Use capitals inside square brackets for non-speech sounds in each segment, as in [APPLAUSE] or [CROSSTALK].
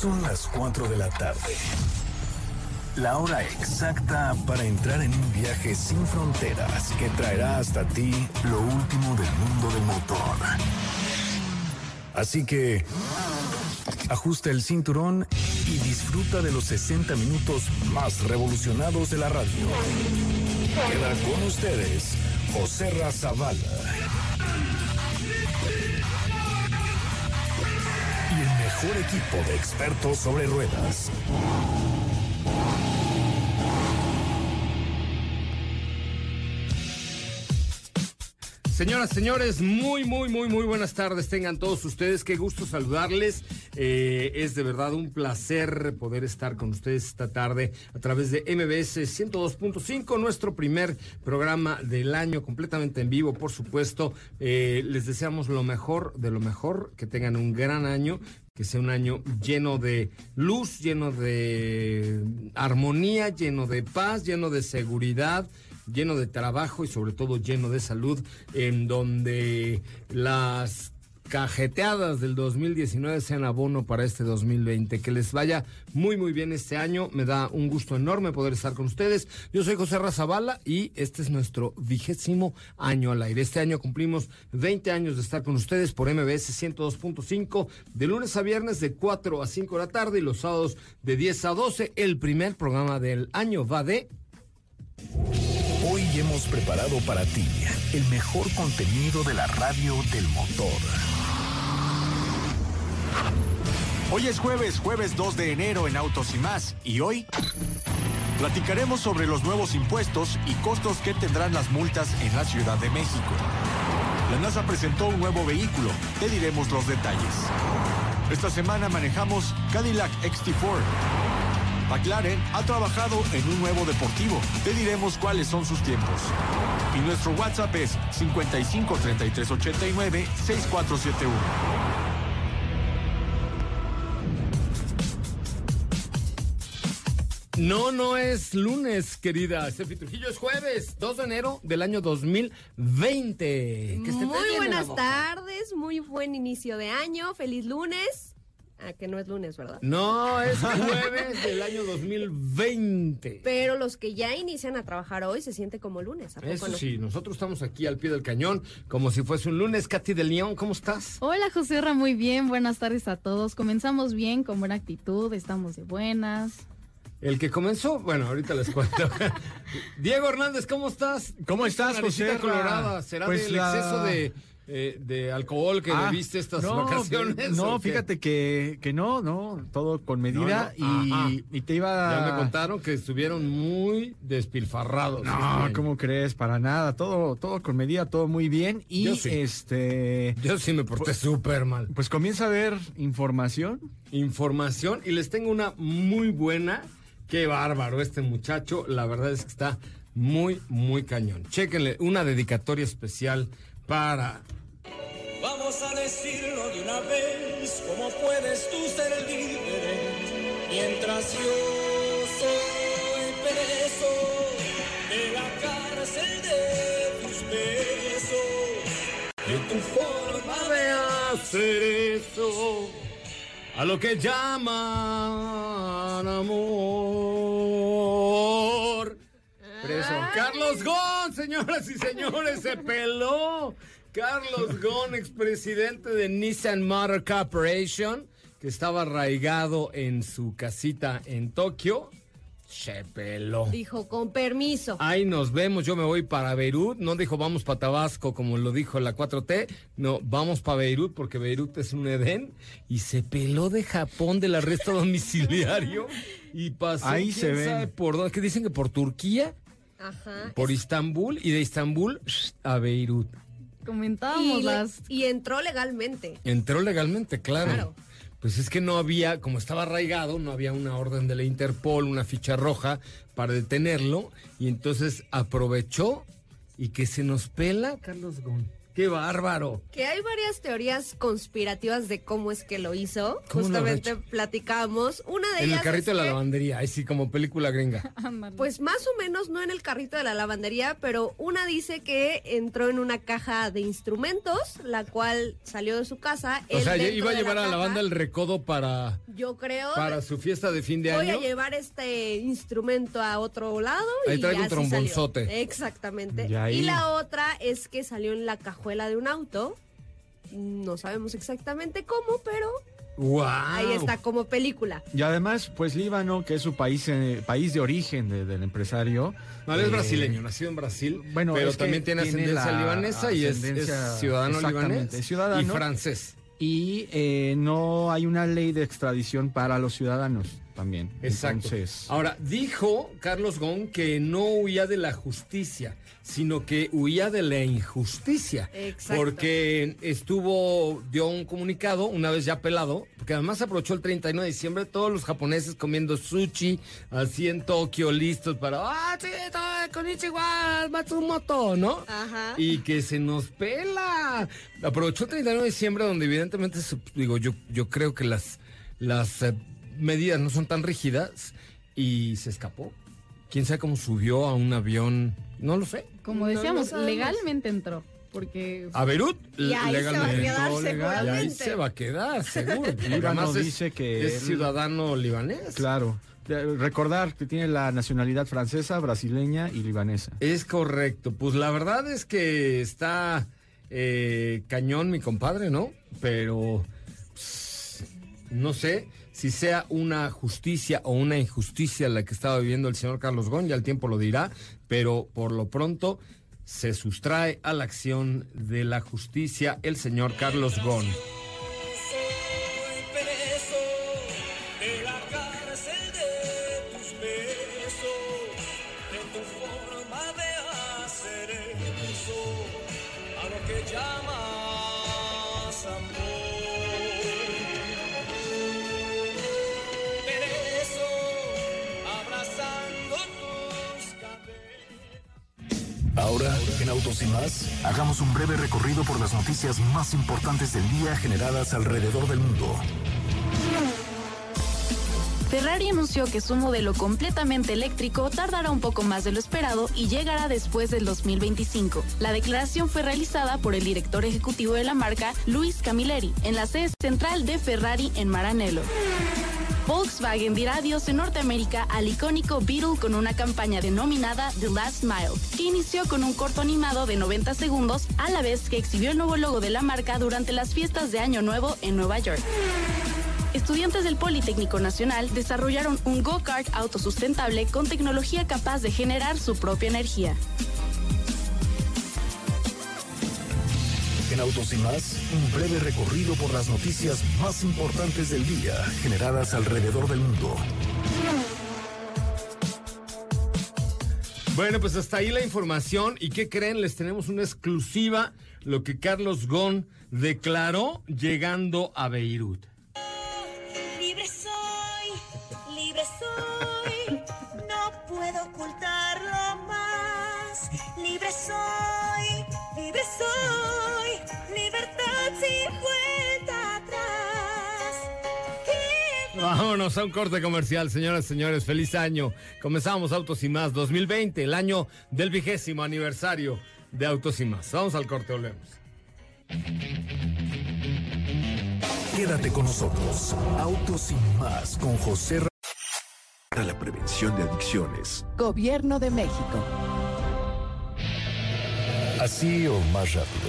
Son las 4 de la tarde. La hora exacta para entrar en un viaje sin fronteras que traerá hasta ti lo último del mundo del motor. Así que ajusta el cinturón y disfruta de los 60 minutos más revolucionados de la radio. Queda con ustedes José Razabala. Mejor equipo de expertos sobre ruedas. Señoras, señores, muy, muy, muy, muy buenas tardes. Tengan todos ustedes. Qué gusto saludarles. Eh, es de verdad un placer poder estar con ustedes esta tarde a través de MBS 102.5, nuestro primer programa del año, completamente en vivo, por supuesto. Eh, les deseamos lo mejor de lo mejor, que tengan un gran año, que sea un año lleno de luz, lleno de armonía, lleno de paz, lleno de seguridad lleno de trabajo y sobre todo lleno de salud, en donde las cajeteadas del 2019 sean abono para este 2020. Que les vaya muy muy bien este año. Me da un gusto enorme poder estar con ustedes. Yo soy José Razabala y este es nuestro vigésimo año al aire. Este año cumplimos 20 años de estar con ustedes por MBS 102.5 de lunes a viernes de 4 a 5 de la tarde y los sábados de 10 a 12. El primer programa del año va de... Hoy hemos preparado para ti el mejor contenido de la radio del motor. Hoy es jueves, jueves 2 de enero en Autos y más. Y hoy platicaremos sobre los nuevos impuestos y costos que tendrán las multas en la Ciudad de México. La NASA presentó un nuevo vehículo. Te diremos los detalles. Esta semana manejamos Cadillac XT4. McLaren ha trabajado en un nuevo deportivo. Te diremos cuáles son sus tiempos. Y nuestro WhatsApp es 55 33 89 6471. No, no es lunes, querida. Steffi Trujillo es jueves, 2 de enero del año 2020. Que Muy buenas tardes, muy buen inicio de año, feliz lunes. Ah, que no es lunes, ¿verdad? No, es jueves del año 2020. Pero los que ya inician a trabajar hoy se siente como lunes, ¿a poco Eso no? sí, nosotros estamos aquí al pie del cañón, como si fuese un lunes. Katy de León, ¿cómo estás? Hola José Ra, muy bien, buenas tardes a todos. Comenzamos bien, con buena actitud, estamos de buenas. El que comenzó, bueno, ahorita les cuento. [LAUGHS] Diego Hernández, ¿cómo estás? ¿Cómo estás, José Ra? colorada? ¿Será Pues del la- exceso de, eh, de alcohol que Ah, bebiste estas no, vacaciones? No, fíjate que, que no, no, todo con medida No, no, ajá. y, y te iba Ya me contaron que estuvieron muy despilfarrados. este No, año. ¿cómo crees? Para nada, todo, todo con medida, todo muy bien. Y Yo sí. este Yo sí me porté súper mal. pues comienza a haber información. Información y les tengo una muy buena. Qué bárbaro este muchacho. La verdad es que está muy, muy cañón. Chéquenle una dedicatoria especial para Vamos a decirlo de una vez, ¿cómo puedes tú ser libre mientras yo soy preso de la cárcel de tus besos? De tu forma de hacer eso a lo que llaman amor. Preso. Carlos Gon, señoras y señores, se peló. Carlos Gon, expresidente de Nissan Motor Corporation, que estaba arraigado en su casita en Tokio, se peló. Dijo, con permiso. Ahí nos vemos, yo me voy para Beirut, no dijo vamos para Tabasco como lo dijo la 4T, no, vamos para Beirut porque Beirut es un Edén y se peló de Japón del arresto domiciliario y pasó Ahí quién se ven. sabe por dónde, que dicen que por Turquía, Ajá. por Istambul y de Istambul a Beirut. Comentábamos Y, las y entró legalmente. Entró legalmente, claro. Claro. Pues es que no había, como estaba arraigado, no había una orden de la Interpol, una ficha roja para detenerlo. Y entonces aprovechó y que se nos pela Carlos Gon. ¡Qué bárbaro! Que hay varias teorías conspirativas de cómo es que lo hizo. ¿Cómo lo Justamente hecho? platicamos. Una de En ellas el carrito es de la que- lavandería, ahí sí, como película gringa. [LAUGHS] Pues más o menos no en el carrito de la lavandería, pero una dice que entró en una caja de instrumentos, la cual salió de su casa. O él sea, iba a llevar a la banda el recodo para, Yo creo. para su fiesta de fin de Voy año. a llevar este instrumento a otro lado. Ahí y traigo un así trombonzote. salió. Exactamente. Y ahí- Y la otra es que salió en la cajuela de un auto. No sabemos exactamente cómo, pero ¡Wow! ahí está como película. Y además, pues Líbano, que es su país, eh, país de origen de- del empresario. No, él es eh, brasileño, nacido en Brasil, bueno, pero también tiene ascendencia libanesa y es, ciudadano libanés ciudadano. y francés. Y eh, no hay una ley de extradición para los ciudadanos también. Exacto. Entonces, Ahora, dijo Carlos Gon que no huía de la justicia, sino que huía de la injusticia. Exacto. Porque estuvo, dio un comunicado una vez ya pelado, porque además aprovechó el 31 de diciembre, todos los japoneses comiendo sushi, así en Tokio, listos para, ah, sí, todo, konnichiwa, Matsumoto, ¿no? Ajá. Y que se nos pela. Aprovechó el 31 de diciembre, donde evidentemente, se- digo, yo, yo creo que las, las eh, medidas no son tan rígidas y se escapó. ¿Quién sabe cómo subió a un avión? No lo sé. como decíamos, legalmente entró. Porque A Beirut, Y ahí se va a legalmente. quedar legal. Y ahí seguramente. se va a quedar, seguro. [LAUGHS] Líbano además es- dice que es él- ciudadano libanés. claro. Recordar que tiene la nacionalidad francesa, brasileña y libanesa. Es correcto. Pues la verdad es que está eh, cañón mi compadre, ¿no? Pero pues, no sé si sea una justicia o una injusticia la que estaba viviendo el señor Carlos Gon, ya el tiempo lo dirá, pero por lo pronto se sustrae a la acción de la justicia el señor Carlos Gon. Hagamos un breve recorrido por las noticias más importantes del día generadas alrededor del mundo. Ferrari anunció que su modelo completamente eléctrico tardará un poco más de lo esperado y llegará después del 2025. La declaración fue realizada por el director ejecutivo de la marca, Luis Camilleri, en la sede central de Ferrari en Maranello. Volkswagen dirá adiós en Norteamérica al icónico Beetle con una campaña denominada The Last Mile, que inició con un corto animado de 90 segundos, a la vez que exhibió el nuevo logo de la marca durante las fiestas de Año Nuevo en Nueva York. Estudiantes del Politécnico Nacional desarrollaron un go-kart autosustentable con tecnología capaz de generar su propia energía. En Autos y más, un breve recorrido por las noticias más importantes del día generadas alrededor del mundo. Bueno, pues hasta ahí la información. ¿Y qué creen? Les tenemos una exclusiva, lo que Carlos Gon declaró llegando a Beirut. Vámonos a un corte comercial, señoras y señores. Feliz año. Comenzamos Autos y Más 2020, el año del vigésimo aniversario de Autos y Más. Vamos al corte, volvemos. Quédate con nosotros. Autos y más con José Ra- Para la prevención de adicciones. Gobierno de México. Así o más rápido.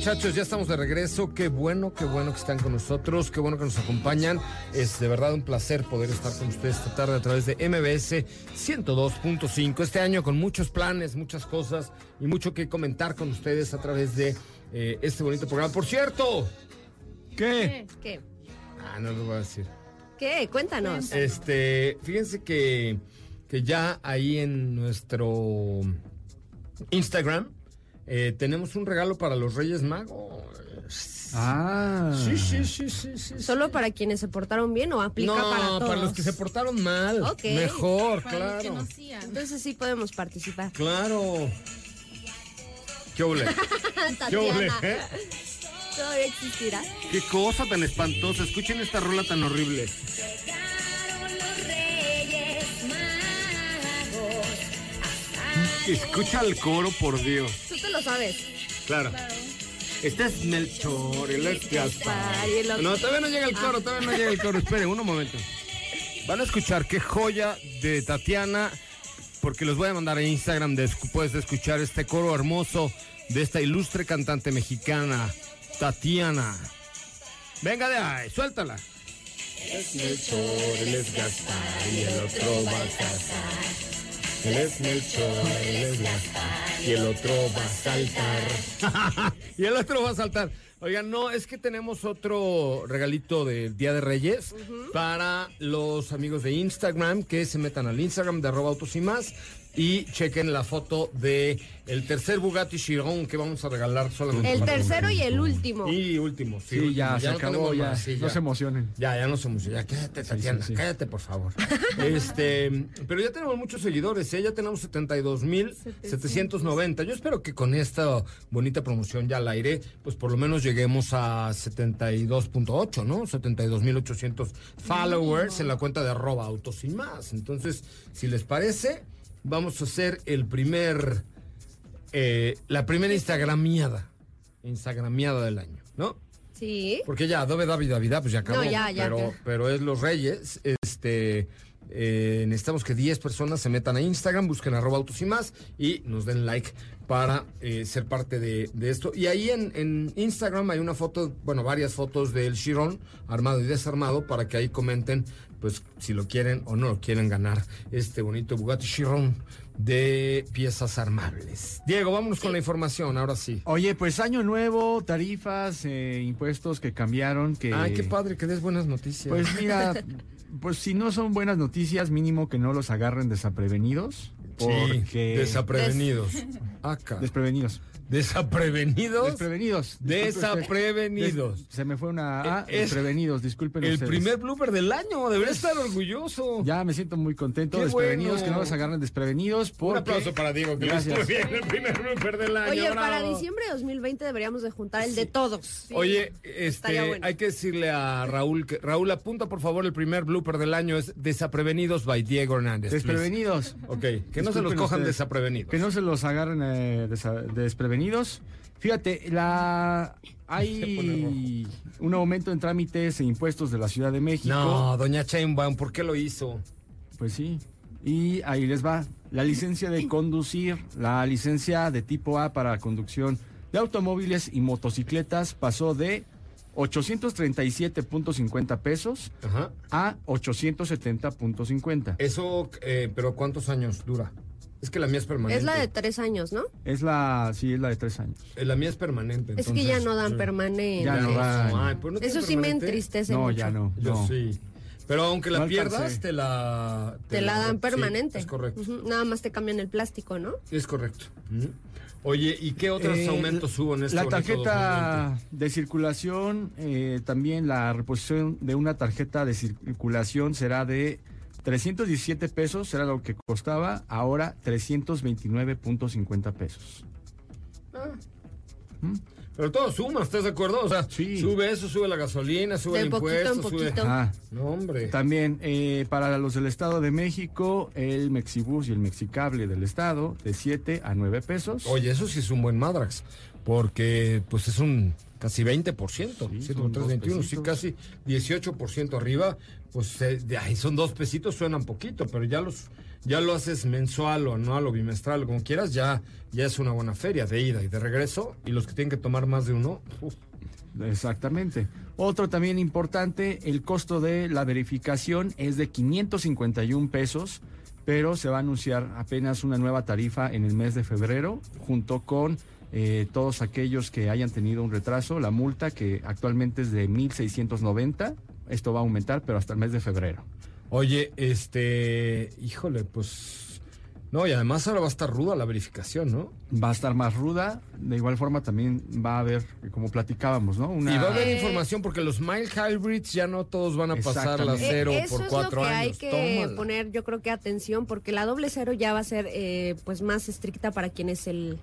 Muchachos, ya estamos de regreso. Qué bueno, qué bueno que están con nosotros, qué bueno que nos acompañan. Es de verdad un placer poder estar con ustedes esta tarde a través de MBS 102.5. Este año con muchos planes, muchas cosas y mucho que comentar con ustedes a través de eh, este bonito programa. Por cierto, ¿qué? ¿Qué? Ah, no lo voy a decir. ¿Qué? Cuéntanos. Este, fíjense que, que ya ahí en nuestro Instagram eh, tenemos un regalo para los Reyes Magos. Ah. Sí, sí, sí, sí, sí. ¿Solo para quienes se portaron bien o aplica no, para todos? los que se portaron mal. Ok. Mejor, Para los que claro. no hacían. Entonces sí podemos participar. Claro. ¿Qué ole? [LAUGHS] ¿Qué ole? Eh? ¿Todavía existirá? Qué cosa tan espantosa. Escuchen esta rola tan horrible. Escucha el coro, por Dios. Tú te lo sabes. Claro. Este es Melchor, el es Gaspar. y el otro- No, todavía no llega el coro, todavía no llega el coro. Esperen, un momento. Van a escuchar qué joya de Tatiana, porque los voy a mandar a Instagram después de escuchar este coro hermoso de esta ilustre cantante mexicana, Tatiana. Venga de ahí, suéltala. Es Melchor, él es Gaspar y el otro va a casar. Él es Melchor, él es Gaspar [LAUGHS] y el otro va a saltar. y el otro va a saltar. Oigan, no, es que tenemos otro regalito del Día de Reyes para los amigos de Instagram que se metan al Instagram de arroba autos y más y chequen la foto de el tercer Bugatti Chiron que vamos a regalar solamente. El tercero y el último. Y último, sí. Sí, ya, se no acabó, ya. más, sí, No se emocionen. Ya, ya no se emociona. Ya, cállate, Tatiana, sí. cállate, por favor. este, pero ya tenemos muchos seguidores, ¿eh? Ya tenemos 72,790. Yo espero que con esta bonita promoción ya al aire, pues por lo menos lleguemos a 72.8, ¿no? 72,800 followers en la cuenta de arroba autos y más. Entonces, si les parece, vamos a hacer el primer, eh, la primera Instagramiada. Instagramiada del año, ¿no? Sí. Porque ya Adobe David David, pues ya acabó. No, ya, ya, pero, ya. pero es los Reyes. Este, eh, necesitamos que 10 personas se metan a Instagram, busquen arroba autos y más y nos den like para eh, ser parte de, de esto. Y ahí en, en Instagram hay una foto, bueno, varias fotos del Chiron armado y desarmado para que ahí comenten, pues, si lo quieren o no lo quieren ganar este bonito Bugatti Chiron de piezas armables. Diego, vámonos con la información, ahora sí. Oye, pues año nuevo, tarifas, eh, impuestos que cambiaron, que... Ay, qué padre que des buenas noticias. Pues mira, [LAUGHS] pues si no son buenas noticias, mínimo que no los agarren desaprevenidos. Porque... Desaprevenidos. Acá. Desprevenidos. Desaprevenidos. Desprevenidos. Desaprevenidos. Des- se me fue una A. Es- desprevenidos, disculpen El ustedes. primer blooper del año, debería estar orgulloso. Ya me siento muy contento. Qué desprevenidos, bueno. que no los agarren desprevenidos. Un aplauso para Diego, que Gracias. bien el primer blooper del año. Oye, bravo. para diciembre de 2020 deberíamos de juntar el de todos. Oye, este, bueno. hay que decirle a Raúl que Raúl apunta por favor el primer blooper del año es Desaprevenidos by Diego Hernández. please. Desprevenidos. Ok, que no se los cojan ustedes. desaprevenidos. Que no se los agarren eh, desa- desprevenidos. Fíjate, la hay un aumento en trámites e impuestos de la Ciudad de México. No, doña Chainbaum, ¿por qué lo hizo? Pues sí. Y ahí les va. La licencia de conducir, la licencia de tipo A para conducción de automóviles y motocicletas pasó de 837.50 pesos Ajá. a 870.50. Eso, eh, pero ¿cuántos años dura? Es que la mía es permanente. Es la de tres años, ¿no? Es la, sí, es la de tres años. Eh, La mía es permanente. es que ya entonces, no dan sí. permanente. Ya no dan. Ay, pero no Eso sí me entristece No, mucho. ya no. Yo no. sí. Pero aunque la No pierdas, te la... Te la dan sí, permanente. es correcto. Nada más te cambian el plástico, ¿no? Es correcto. Oye, ¿y qué otros Eh, aumentos hubo en este La tarjeta de circulación, eh, también la reposición de una tarjeta de circulación será de 317 pesos, será lo que costaba, ahora 329.50 pesos. 2020? Pero todo suma, ¿estás de acuerdo? O sea, Sí. sube eso, sube la gasolina, sube De el poquito impuesto, sube... poquito. Ah, No, hombre. también eh, para los del Estado de México, el Mexibus y el Mexicable del Estado, de 7 a 9 pesos. Oye, eso sí es un buen Madrax, porque pues es un casi 20%, Sí, 7 son con 3, dos 21, sí, casi 18% arriba, pues eh, de ahí son dos pesitos, suenan poquito, pero ya los ya lo haces mensual o anual o bimestral, como quieras, ya, ya es una buena feria de ida y de regreso, y los que tienen que tomar más de uno, uf, Exactamente. Otro también importante, el costo de la verificación es de 551 pesos, pero se va a anunciar apenas una nueva tarifa en el mes de febrero, junto con eh, todos aquellos que hayan tenido un retraso, la multa que actualmente es de 1.690, esto va a aumentar, pero hasta el mes de febrero. Oye, este, híjole, pues no, y además ahora va a estar ruda la verificación, ¿no? Va a estar más ruda, de igual forma también va a haber, como platicábamos, ¿no? Una... Y va a haber Eh, información porque los mild hybrids ya no todos van a pasar la cero Eh, Eso por es cuatro lo que años. hay que Tómala. poner, yo creo que atención, porque la doble cero ya va a ser eh, pues más estricta para quienes el...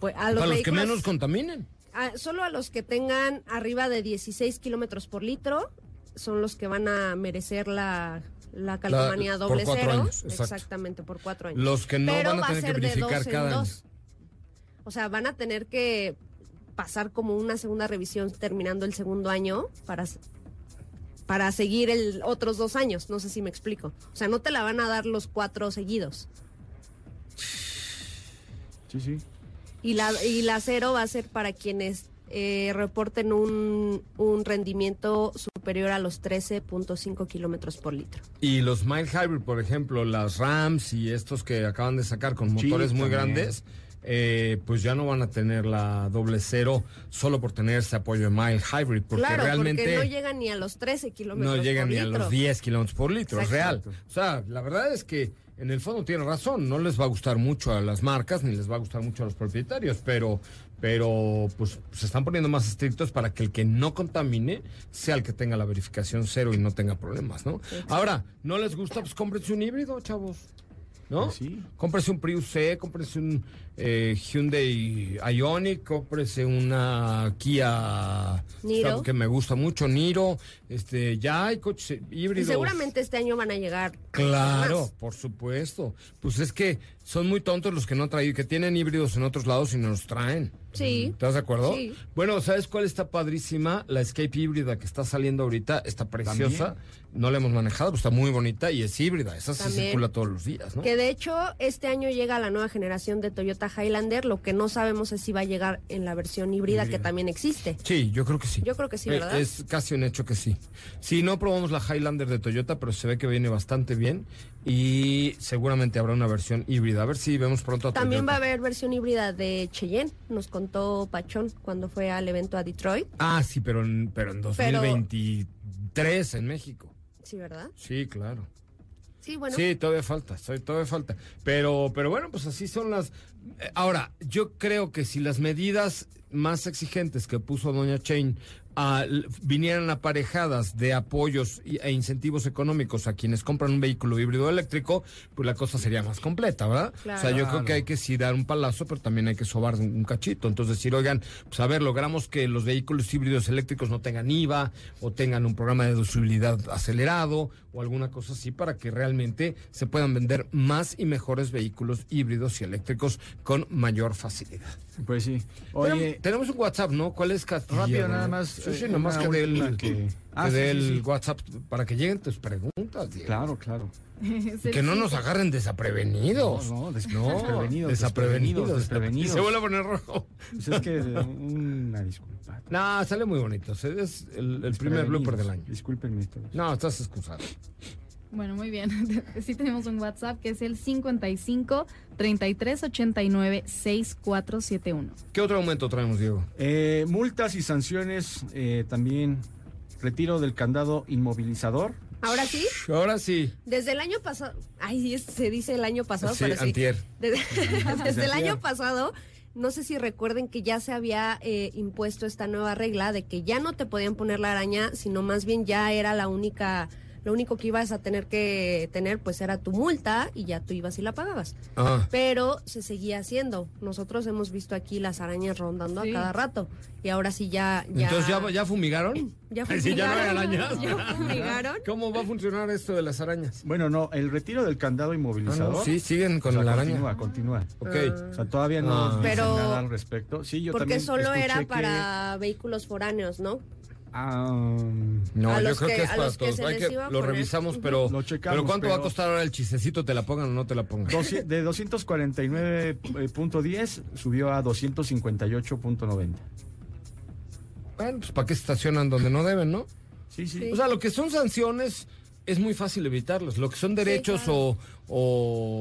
Pues, a los Para los que menos contaminen. a- solo a los que tengan arriba de 16 kilómetros por litro son los que van a merecer la, la calcomanía por doble cuatro cero. años. Exactamente, por cuatro años. Los que no Pero van a va tener que ser de verificar dos en cada año. dos. O sea, van a tener que pasar como una segunda revisión terminando el segundo año para, para seguir el otros dos años. No sé si me explico. O sea, no te la van a dar los cuatro seguidos. Sí, sí. Y la, y la cero va a ser para quienes eh, reporten un, un rendimiento superior a los 13.5 kilómetros por litro. Y los mild hybrid, por ejemplo, las Rams y estos que acaban de sacar con Sí, motores muy también. grandes, eh, pues ya no van a tener la doble cero solo por tener ese apoyo de mild hybrid, porque claro, realmente porque no llegan ni a los 13 kilómetros no llegan por ni a los 10 kilómetros por litro, es real. O sea, la verdad es que en el fondo tiene razón, no les va a gustar mucho a las marcas, ni les va a gustar mucho a los propietarios, pero, pero pues se están poniendo más estrictos para que el que no contamine sea el que tenga la verificación cero y no tenga problemas, ¿no? Ahora, ¿no les gusta? Pues cómprense un híbrido, chavos. ¿No? Pues sí. Cómprese un Prius C, cómprese un eh, Hyundai Ioniq, cómprese una Kia Niro. que me gusta mucho, Niro. Este, ya hay coches Y híbridos. seguramente este año van a llegar. Claro, más. por supuesto. Pues es que son muy tontos los que no traen, que tienen híbridos en otros lados y no los traen. Sí. ¿Estás de acuerdo? Sí. Bueno, ¿sabes cuál está padrísima? La Escape híbrida que está saliendo ahorita, está preciosa. No la hemos manejado, pero está muy bonita y es híbrida. Esa circula todos los días, ¿no? Que de hecho este año llega la nueva generación de Toyota Highlander. Lo que no sabemos es si va a llegar en la versión híbrida, que también existe. Sí, yo creo que sí. Yo creo que sí, Eh, ¿verdad? Es casi un hecho que sí. Sí, no probamos la Highlander de Toyota, pero se ve que viene bastante bien y seguramente habrá una versión híbrida. A ver si vemos pronto a También va a haber versión híbrida de Cheyenne, nos contó Pachón cuando fue al evento a Detroit. Ah, sí, pero en, pero en Pero- 2023 en México. Sí, ¿verdad? Sí, claro. Sí, todavía falta, todavía falta. Pero, pero bueno, pues así son las. eh, Ahora, yo creo que si las medidas más exigentes que puso Doña Chain ah, vinieran aparejadas de apoyos y- e incentivos económicos a quienes compran un vehículo híbrido eléctrico, pues la cosa sería más completa, ¿verdad? Claro. O sea, yo creo que hay que sí dar un palazo, pero también hay que sobar un, un cachito. Entonces decir, oigan, pues a ver, logramos que los vehículos híbridos eléctricos no tengan IVA o tengan un programa de deducibilidad acelerado o alguna cosa así para que realmente se puedan vender más y mejores vehículos híbridos y eléctricos con mayor facilidad. Pues sí. Oye, tenemos un WhatsApp, ¿no? ¿Cuál es Castilla? Rápido, nada más, Sí, sí, nomás que dé el, que, Ah, que sí, dé sí, el sí. WhatsApp para que lleguen tus preguntas. Diego. claro, claro. [LAUGHS] Que no nos agarren desaprevenidos. No, no, des- No, desprevenidos, desaprevenidos. desprevenidos. Y se vuelve a poner rojo. Pues es que una disculpa. No, sale muy bonito. Es el, el primer blooper del año. Discúlpenme todos. No, estás excusado. Bueno, muy bien. [LAUGHS] Sí tenemos un WhatsApp que es el 55 33 89 6471. ¿Qué otro aumento traemos, Diego? Eh, multas y sanciones eh, también. Retiro del candado inmovilizador. Ahora sí, Ahora sí. desde el año pasado, ay, se dice el año pasado, Sí, pero sí. antier. [LAUGHS] Desde, [LAUGHS] desde el año pasado, no sé si recuerden que ya se había eh, impuesto esta nueva regla de que ya no te podían poner la araña, sino más bien ya era la única, lo único que ibas a tener que tener, pues era tu multa y ya tú ibas y la pagabas. Ah. Pero se seguía haciendo. Nosotros hemos visto aquí las arañas rondando Sí. a cada rato y ahora sí ya, ya. Entonces, ¿ya, ya fumigaron? [COUGHS] Ya Ay, [LAUGHS] sí, ya no hay fumigaron. arañas. Ya fumigaron. ¿Cómo va a funcionar esto de las arañas? Bueno, no, el retiro del candado Ah, inmovilizador. no, sí, siguen con o sea, la araña. Continúa, continúa. Ok. O sea, todavía no Ah. dicen Pero- nada al respecto. Sí, yo Porque también solo era que- para vehículos foráneos, ¿no? Ah, No, yo creo que- que, es para todos. que- lo revisamos, pero, Lo checamos, pero ¿cuánto va a costar ahora el chistecito? ¿Te la pongan o no te la pongan? doci- de 249.10 subió a 258.90. Bueno, pues ¿para qué se estacionan donde no deben, no? Sí, sí. Sí. O sea, lo que son sanciones es muy fácil evitarlos. Lo que son derechos claro. o,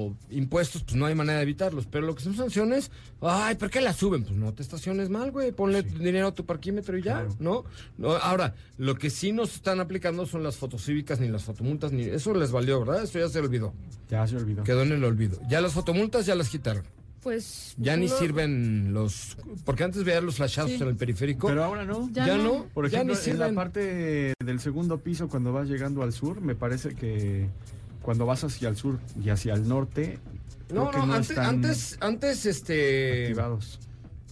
o impuestos, pues no hay manera de evitarlos. Pero lo que son sanciones, ay, ¿por qué las suben? Pues no te estaciones mal, güey. Ponle dinero a tu parquímetro y ya, Claro. ¿no? ¿no? Ahora, lo que sí nos están aplicando son las fotocívicas ni las fotomultas, ni eso les valió, ¿verdad? Eso ya se olvidó. Ya se olvidó. Quedó en el olvido. Ya las fotomultas ya las quitaron. Pues. Ya ni no- sirven los. Porque antes veías los flashados en el periférico. Pero ahora no. Ya ya no. no. Por ya ejemplo, ni en la parte del segundo piso, cuando vas llegando al sur, me parece que cuando vas hacia el sur y hacia el norte, No, creo que no, no antes, están antes, antes, este. activados.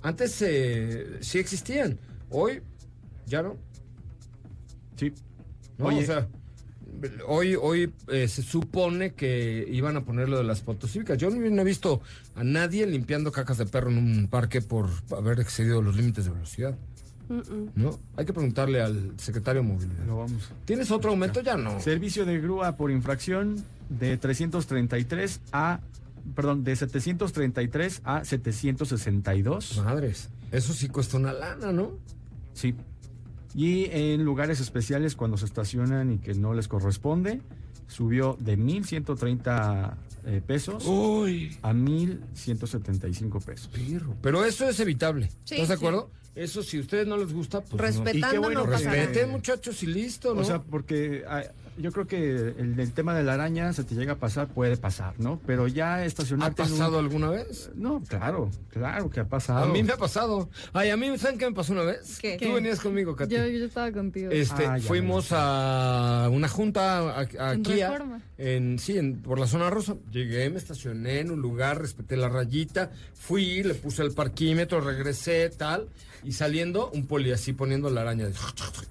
Antes eh, sí existían. Hoy ya no. Sí. ¿no? Oye. O sea, hoy, hoy eh, se supone que iban a poner lo de las fotocívicas. Yo no he visto a nadie limpiando cacas de perro en un parque por haber excedido los límites de velocidad. ¿No? Hay que preguntarle al secretario de movilidad. Lo vamos. ¿Tienes otro aumento? Ya no. Servicio de grúa por infracción de 333 a perdón, de 733 a 762. Madres. Eso sí cuesta una lana, ¿no? Sí. Y en lugares especiales cuando se estacionan y que no les corresponde, subió de 1130 eh, pesos Uy. a 1175 pesos. Pirro. Pero eso es evitable. Sí, ¿Estás de sí. acuerdo? Eso si a ustedes no les gusta, pues no. Respetando Y qué bueno no nada. Muchachos, y listo, ¿no? O sea, porque ah, yo creo que el, el tema de la araña se te llega a pasar, puede pasar, ¿no? Pero ya ¿Ha estacionarte un- pasado alguna vez? No, claro, claro que ha pasado. A mí me ha pasado. Ay, a mí, ¿saben qué me pasó una vez? ¿Qué? Tú venías conmigo, Katy. Yo, yo estaba contigo. Este, Ah, fuimos a una junta a, a En en, sí, en- por la zona rosa. Llegué, me estacioné en un lugar, respeté la rayita, fui, le puse el parquímetro, regresé, tal, y saliendo, un poli así poniendo la araña.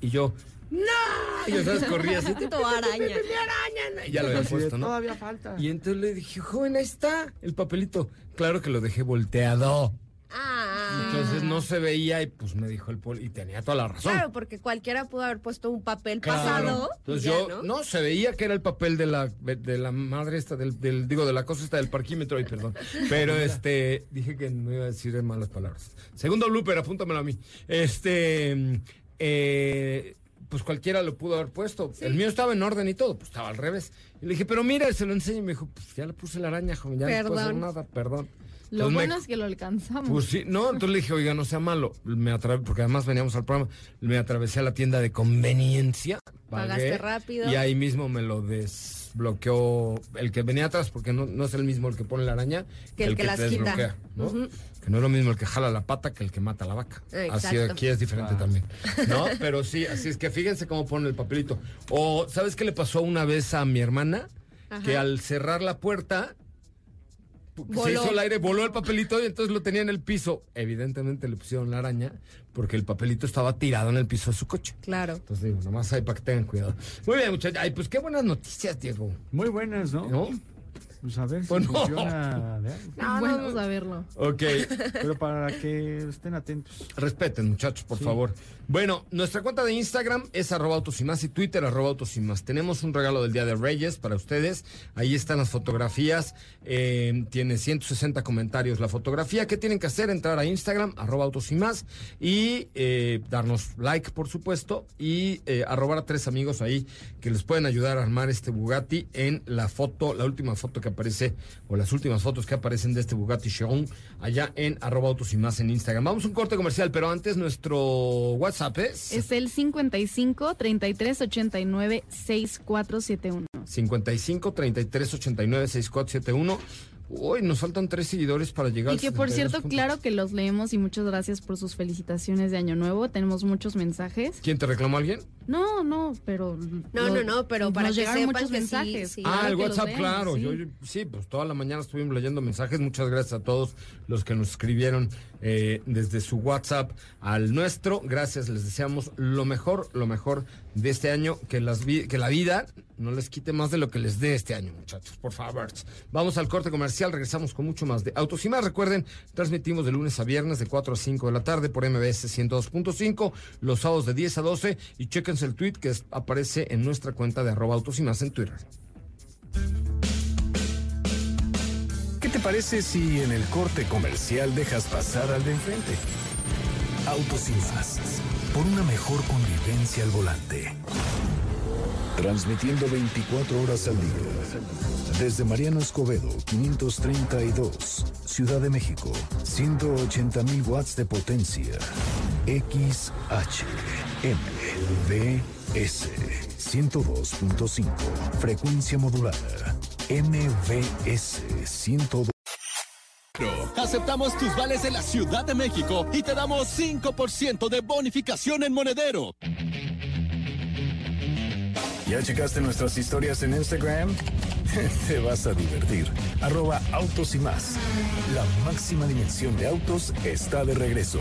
Y yo, ¡no! Y yo, ¿sabes? Corrí así, [LAUGHS] araña. y ya lo había puesto, ¿no? Todavía falta. Y entonces le dije, joven, ahí está el papelito. Claro que lo dejé volteado. Ah. Entonces no se veía y pues me dijo el poli, y tenía toda la razón. Claro, porque cualquiera pudo haber puesto un papel Claro. pasado. Entonces ya, yo, ¿no? se veía que era el papel de la, de la madre esta, del, del- digo, de la cosa esta del parquímetro, y perdón. [LAUGHS] Pero este, dije que no iba a decir malas palabras. Segundo blooper, apúntamelo a mí. Este, eh, pues cualquiera lo pudo haber puesto. El mío estaba en orden y todo, pues estaba al revés. Y le dije, pero mira, se lo enseño. Y me dijo, pues ya le puse la araña, joven, ya no puedo hacer Perdón. nada, perdón. Lo Entonces me- es que lo alcanzamos. Pues sí, no, entonces le dije, oiga, no sea malo. Me atra- porque además veníamos al programa, me atravesé a la tienda de conveniencia. pagué, Pagaste rápido. Y ahí mismo me lo desbloqueó el que venía atrás, porque no, no es el mismo el que pone la araña Que el que te las quita. desbloquea, ¿no? Ujú. Que no es lo mismo el que jala la pata que el que mata la vaca. Así Exacto. aquí es diferente también. ¿No? Pero sí, así es que fíjense cómo pone el papelito. O, ¿sabes qué le pasó una vez a mi hermana? Ajá. Que al cerrar la puerta, se hizo el aire, voló el papelito y entonces lo tenía en el piso. Evidentemente le pusieron la araña porque el papelito estaba tirado en el piso de su coche. Claro. Entonces digo, nomás ahí para que tengan cuidado. Muy bien, muchachos. Ay, pues qué buenas noticias, Diego. Muy buenas, ¿no? ¿No? Pues a ver si Pues [LAUGHS] no. funciona. No, bueno no, no. saberlo. Ok. Pero para que estén atentos. Respeten, muchachos, por Sí. favor. Bueno, nuestra cuenta de Instagram es arroba autos y más y Twitter arroba autos y más. Tenemos un regalo del Día de Reyes para ustedes. Ahí están las fotografías. Eh, tiene 160 comentarios la fotografía. ¿Qué tienen que hacer? Entrar a Instagram, arroba autos y más, y eh, darnos like, por supuesto, y eh, arrobar a tres amigos ahí que les pueden ayudar a armar este Bugatti en la foto, la última foto que aparece, o las últimas fotos que aparecen de este Bugatti Chiron, allá en arroba autos y más en Instagram. Vamos a un corte comercial, pero antes nuestro WhatsApp es, Es el 55 33 89 6471. 55 33 89 6471. Uy, nos faltan tres seguidores para llegar Y que por 72 cierto, puntos. claro que los leemos y muchas gracias por sus felicitaciones de Año Nuevo. Tenemos muchos mensajes. ¿Quién te reclamó alguien? No, no, pero. No, no, no, pero para nos que llegaron muchos que mensajes. sí. ah, el WhatsApp, leemos, claro. sí. Yo, yo- sí, pues toda la mañana estuvimos leyendo mensajes. Muchas gracias a todos los que nos escribieron eh, desde su WhatsApp al nuestro. Gracias, les deseamos lo mejor, lo mejor de este año. Que, las vi- que la vida no les quite más de lo que les dé este año, muchachos, por favor. Vamos al corte comercial, regresamos con mucho más de Autos y más. Recuerden, transmitimos de lunes a viernes de 4 a 5 de la tarde por MBS 102.5, los sábados de 10 a 12 y chéquense el tweet que aparece en nuestra cuenta de arroba autos y más en Twitter. ¿Qué te parece si en el corte comercial dejas pasar al de enfrente? Autos y más. Por una mejor convivencia al volante. Transmitiendo 24 horas al día. Desde Mariano Escobedo, 532, Ciudad de México, 180 mil watts de potencia. XH, MVS, 102.5, frecuencia modulada. MVS 102. Aceptamos tus vales de la Ciudad de México y te damos 5% de bonificación en monedero. ¿Ya checaste nuestras historias en Instagram? [LAUGHS] Te vas a divertir. Arroba autos y más. La máxima dimensión de autos está de regreso.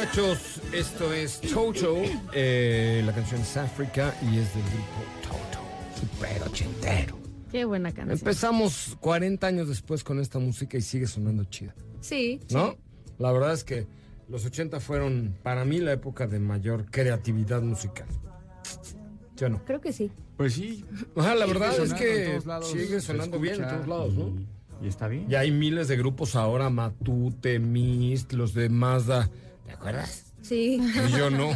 Muchachos, esto es Toto. eh, la canción es África y es del grupo Toto. Super ochentero. Qué buena canción. Empezamos 40 años después con esta música y sigue sonando chida, Sí. ¿no? La verdad es que los 80 fueron para mí la época de mayor creatividad musical. ¿Sí o no? Creo que sí. Pues sí. Ajá, la verdad es que sigue sonando bien en todos lados, ¿no? Y, y está bien. Ya hay miles de grupos ahora, Matute, Mist, los de Mazda. ¿Te acuerdas? Sí. Y yo no.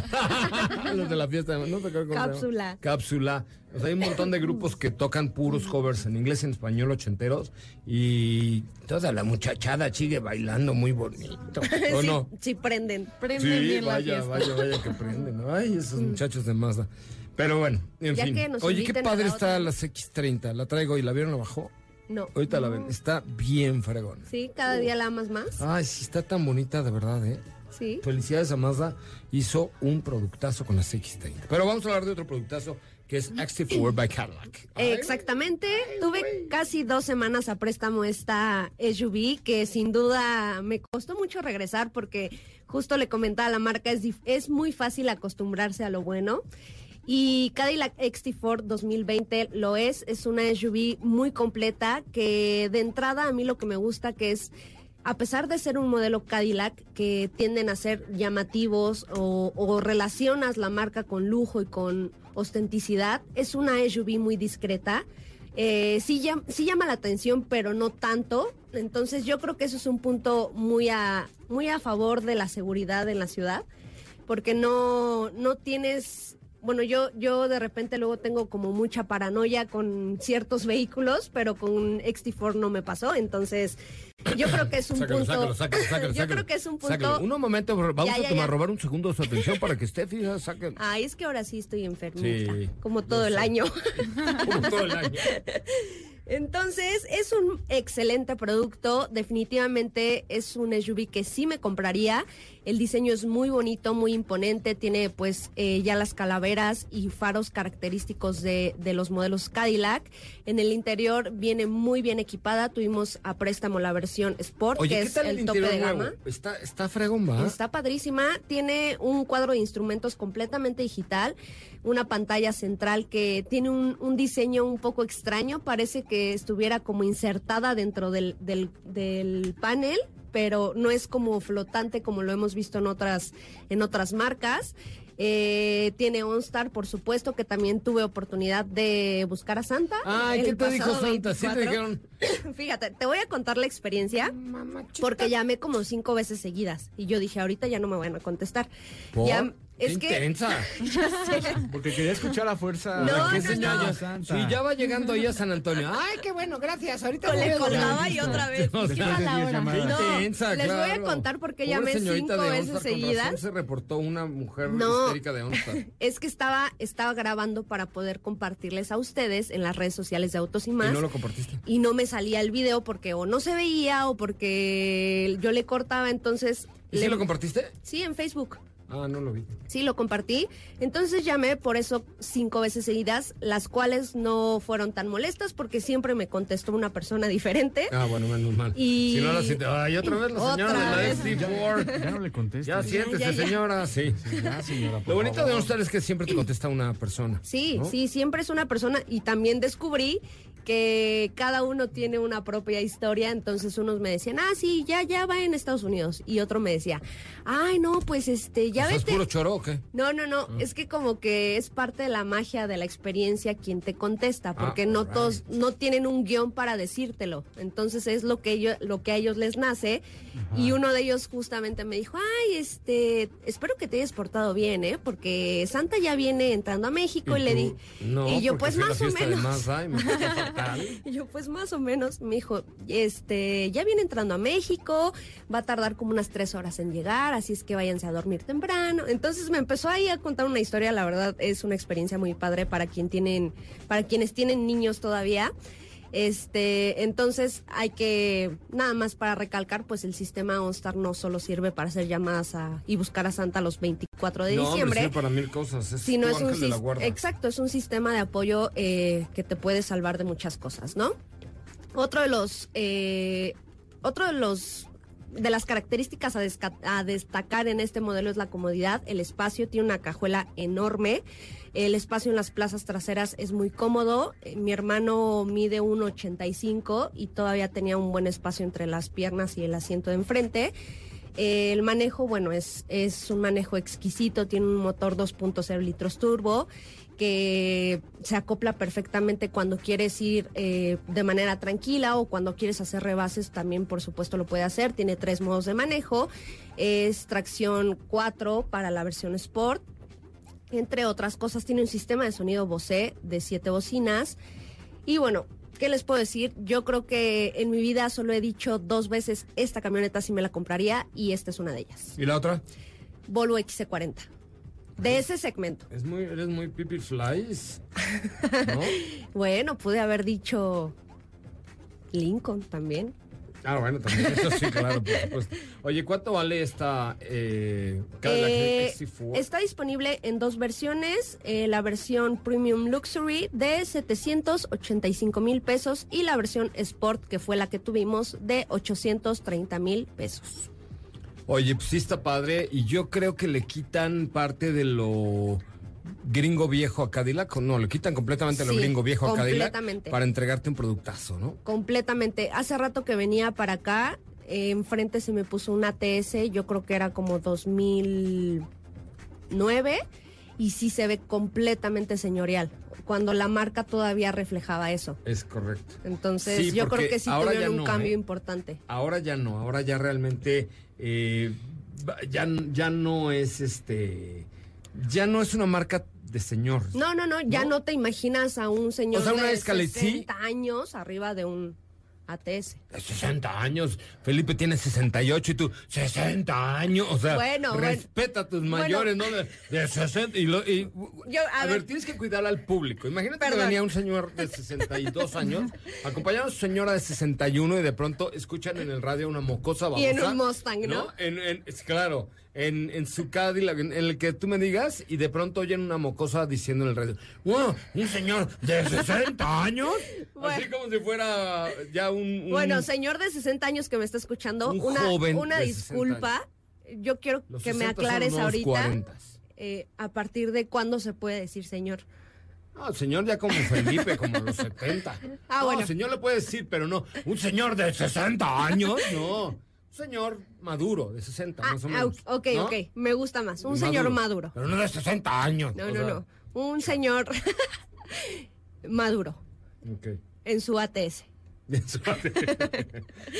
[LAUGHS] Los de la fiesta, no te acuerdas? Cápsula. Cápsula. O sea, hay un montón de grupos que tocan puros covers en inglés y en español ochenteros y toda la muchachada sigue bailando muy bonito. [LAUGHS] ¿O sí, no? sí, prenden. Sí, vaya, vaya, vaya que prenden. Ay, esos muchachos de Mazda. Pero bueno, en Ya fin. que nos Oye, qué padre la está las X30. La traigo y la vieron abajo. No. Ahorita la ven. Está bien fregona. Sí, cada día la amas más. Ay, sí, está tan bonita, de verdad, ¿eh? Sí. Felicidades a Mazda. Hizo un productazo con las X30. Pero vamos a hablar de otro productazo que es XT4 by Cadillac. Exactamente. Tuve casi dos semanas a préstamo esta SUV que sin duda me costó mucho regresar porque justo le comentaba a la marca, es, es muy fácil acostumbrarse a lo bueno. Y Cadillac XT4 2020 lo es, es una SUV muy completa que de entrada a mí lo que me gusta que es a pesar de ser un modelo Cadillac que tienden a ser llamativos o, relacionas la marca con lujo y con ostenticidad, es una SUV muy discreta. Eh, sí, llam- sí llama la atención, pero no tanto. Entonces yo creo que eso es un punto muy a, muy a favor de la seguridad en la ciudad, porque no, no tienes... Bueno, yo, yo de repente luego tengo como mucha paranoia con ciertos vehículos, pero con XT4 no me pasó. Entonces, yo creo que es un Sácalo, punto. sácalo, sácalo, [LAUGHS] sácalo, yo creo que es un punto. Sácalo. Un momento, vamos Ya, a tomar, ya. robar un segundo de su atención para que esté fija, [LAUGHS] sáquenlo. Ay, es que ahora sí estoy enfermita. Sí, como todo el año. [LAUGHS] Como todo el año. Entonces, es un excelente producto. Definitivamente es un SUV que sí me compraría. El diseño es muy bonito, muy imponente. Tiene pues eh, ya las calaveras y faros característicos de, de los modelos Cadillac. En el interior viene muy bien equipada. Tuvimos a préstamo la versión Sport, Oye, que ¿qué es el, el tope de nuevo? gama. Está, está fregón, ¿va? Está padrísima. Tiene un cuadro de instrumentos completamente digital, una pantalla central que tiene un, un diseño un poco extraño. Parece que estuviera como insertada dentro del, del, del panel pero no es como flotante como lo hemos visto en otras en otras marcas. Eh, tiene OnStar, por supuesto, que también tuve oportunidad de buscar a Santa. Ay, ¿qué te dijo Santa? Sí te 24. dijeron. [COUGHS] Fíjate, te voy a contar la experiencia porque llamé como cinco veces seguidas y yo dije, ahorita ya no me van a contestar. ¿Por? Ya- Qué es que intensa. [LAUGHS] Ya sé. Porque quería escuchar a fuerza. No, ¿Qué no, señal no. ya santa? Sí, ya va llegando ahí a San Antonio. Ay, qué bueno, gracias. Ahorita Le colgaba y otra vez. O sea, ¿Qué hora? No, intensa, les voy a contar por qué llamé cinco de veces con seguidas. razón se reportó una mujer No. histérica de OnStar. [LAUGHS] Es que estaba, estaba grabando para poder compartirles a ustedes en las redes sociales de Autos y Más. ¿Y no lo compartiste? y no me salía el video porque o no se veía o porque yo le cortaba, entonces... ¿Y le- sí lo compartiste? Sí, en Facebook. Ah, no lo vi. Sí, lo compartí. Entonces llamé por eso cinco veces seguidas, las cuales no fueron tan molestas porque siempre me contestó una persona diferente. Ah, bueno, menos mal. Y- Si no la. Ay, otra vez la señora de la. XT4. Ya no le contestes. Ya siéntese, Ya, ya, ya. señora. Sí. Ya, señora, por Lo bonito favor. de OnStar es que siempre te contesta una persona. Sí, ¿no? sí, siempre es una persona y también descubrí que cada uno tiene una propia historia, entonces unos me decían, ah, sí, ya, ya va en Estados Unidos, y otro me decía, ay, no, pues este, ya ¿Estás vete. puro choro o qué? No, no, no, Ah. es que como que es parte de la magia de la experiencia quien te contesta, porque Ah, no right. todos no tienen un guion para decírtelo. Entonces es lo que ellos lo que a ellos les nace y uno de ellos justamente me dijo, "Ay, este, espero que te hayas portado bien, ¿eh? Porque Santa ya viene entrando a México y, le di? No, y yo porque pues más o menos. Mazda y me. [LAUGHS] Y yo, pues más o menos, me dijo, este, ya viene entrando a México, va a tardar como unas tres horas en llegar, así es que váyanse a dormir temprano. Entonces me empezó ahí a contar una historia, la verdad es una experiencia muy padre para quien tienen, para quienes tienen niños todavía. Este, entonces hay que, nada más para recalcar, pues el sistema OnStar no solo sirve para hacer llamadas a, y buscar a Santa los 24 de no, diciembre. sirve para mil cosas. Es Si no tu es un de la guarda. exacto, es un sistema de apoyo eh, que te puede salvar de muchas cosas, ¿no? Otro de los eh, otro de los de las características a, destacar en este modelo es la comodidad, el espacio tiene una cajuela enorme, el espacio en las plazas traseras es muy cómodo, Eh, mi hermano mide 1.85 y todavía tenía un buen espacio entre las piernas y el asiento de enfrente. Eh, el manejo, bueno, es, es un manejo exquisito, tiene un motor 2.0 litros turbo que se acopla perfectamente cuando quieres ir eh, de manera tranquila o cuando quieres hacer rebases también por supuesto lo puede hacer. Tiene tres modos de manejo, es tracción 4 para la versión Sport, entre otras cosas tiene un sistema de sonido Bose de siete bocinas y bueno, ¿qué les puedo decir? Yo creo que en mi vida solo he dicho dos veces esta camioneta sí me la compraría y esta es una de ellas. ¿Y la otra? Volvo XC40. De ese segmento. Es muy, eres muy pipi flies. ¿No? [LAUGHS] Bueno, pude haber dicho Lincoln también. Ah, bueno, también. Eso sí, claro, por supuesto. Oye, ¿cuánto vale esta eh, Eh, XC4? está disponible en dos versiones, eh, la versión Premium Luxury de 785 mil pesos y la versión Sport, que fue la que tuvimos, de 830 mil pesos. Oye, pues sí está padre y yo creo que le quitan parte de lo gringo viejo a Cadillac. No, le quitan completamente lo gringo viejo a Cadillac completamente. para entregarte un productazo, ¿no? Completamente. Hace rato que venía para acá, eh, enfrente se me puso una ATS, yo creo que era como 2009, y sí se ve completamente señorial, cuando la marca todavía reflejaba eso. Es correcto. Entonces, Sí, yo creo que sí tuvieron ya un no, cambio ¿eh? importante. Ahora ya no, ahora ya realmente eh, ya, ya no es este, ya no es una marca de señor. No, no, no, ya no, te imaginas a un señor O sea, una de Escalade, sí. 60 años arriba de un ATS. De 60 años. Felipe tiene 68 y tú, 60 años. O sea, Bueno, bueno. respeta a tus Bueno. mayores, ¿no? De, de 60. Y, lo- y- [LAUGHS] Yo, a, a ver, ver. tienes que cuidar al público. Imagínate que Perdón. venía un señor de 62 años, [LAUGHS] acompañado de su señora de 61 y de pronto escuchan en el radio una mocosa babosa. Y en un Mustang, ¿no? En, en- es claro, en, en su Cadillac, en, el que tú me digas, y de pronto oyen una mocosa diciendo en el radio, ¡Wow! ¿Un señor de 60 años? Así como si fuera ya un... un- Bueno, señor de 60 años que me está escuchando, Un una, joven una de 60 disculpa. Yo quiero Los que me 60 son aclares ahorita 40. eh, a partir de cuándo se puede decir señor. No, el señor ya como Felipe, como los 70. Ah, no, bueno. señor le puede decir, pero no. Un señor de 60 años, no. Un señor maduro, de 60, más o Ah, menos. ok, ¿no? ok, me gusta más. Un señor maduro. Pero no de 60 años. No, no, sea, no. Un señor [LAUGHS] maduro Ok. en su ATS. [LAUGHS] En su,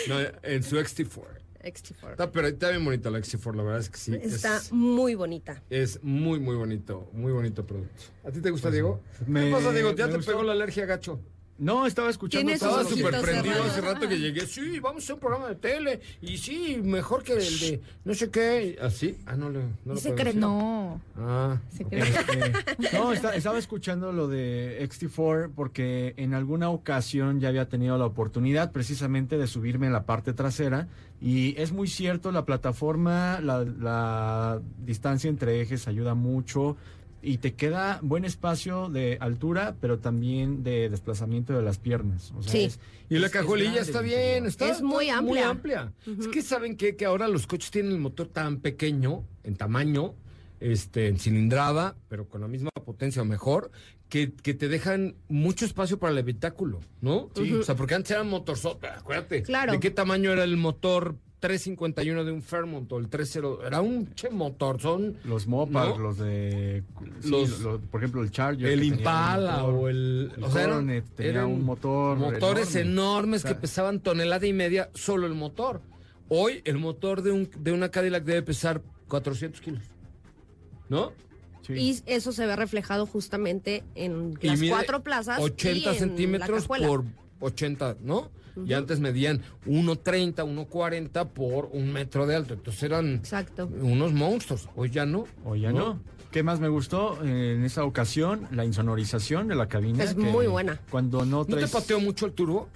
no, en su XT4. XT4. Está, pero está bien bonita la XT4, la verdad es que sí. Está Es, muy bonita. es muy, muy bonito, muy bonito producto. ¿A ti te gusta, Pues, Diego? me- ¿Qué pasa, Diego? ¿Ya te gustó. pegó la alergia, gacho? No, estaba escuchando Estaba súper prendido hace rato que llegué. Sí, vamos a hacer un programa de tele. Y sí, mejor que el de no sé qué. ¿Así? Ah, no, le, no lo secreto. decir. No. Ah, Se cree. Este, [LAUGHS] no, está- estaba escuchando lo de XT4 porque en alguna ocasión ya había tenido la oportunidad precisamente de subirme en la parte trasera y es muy cierto, la plataforma, la, la distancia entre ejes ayuda mucho y te queda buen espacio de altura, pero también de desplazamiento de las piernas. O sea, Sí. es- Y la es- es cajuelilla grande está bien, está, Es muy está amplia. amplia. Ujú. Es que saben qué? que ahora los coches tienen el motor tan pequeño, en tamaño, este, en cilindrada, pero con la misma potencia o mejor, que, que te dejan mucho espacio para el habitáculo, ¿no? Ujú. O sea, porque antes eran motorzotas, acuérdate. Claro. ¿De qué tamaño era el motor 351 de un Fairmont o el 30? Era un che motor, son Los Mopar, ¿No? los de... sí, Los- por ejemplo, el Charger. el Impala motor. o el... El o sea, eran- Coronet tenía eran un motor Motores enorme. enormes O sea, que pesaban tonelada y media solo el motor. Hoy el motor de, un, de una Cadillac debe pesar 400 kilos. ¿No? sí. Y eso se ve reflejado justamente en Y las cuatro plazas. y 80 en la centímetros por 80, ¿no? Y antes medían 1.30, 1.40 por un metro de alto. Entonces eran Exacto. unos monstruos. Hoy ya no. O ya no. ¿Qué más me gustó eh, en esa ocasión? La insonorización de la cabina. Es que muy buena. Cuando no ¿No te traes... pateó mucho el turbo?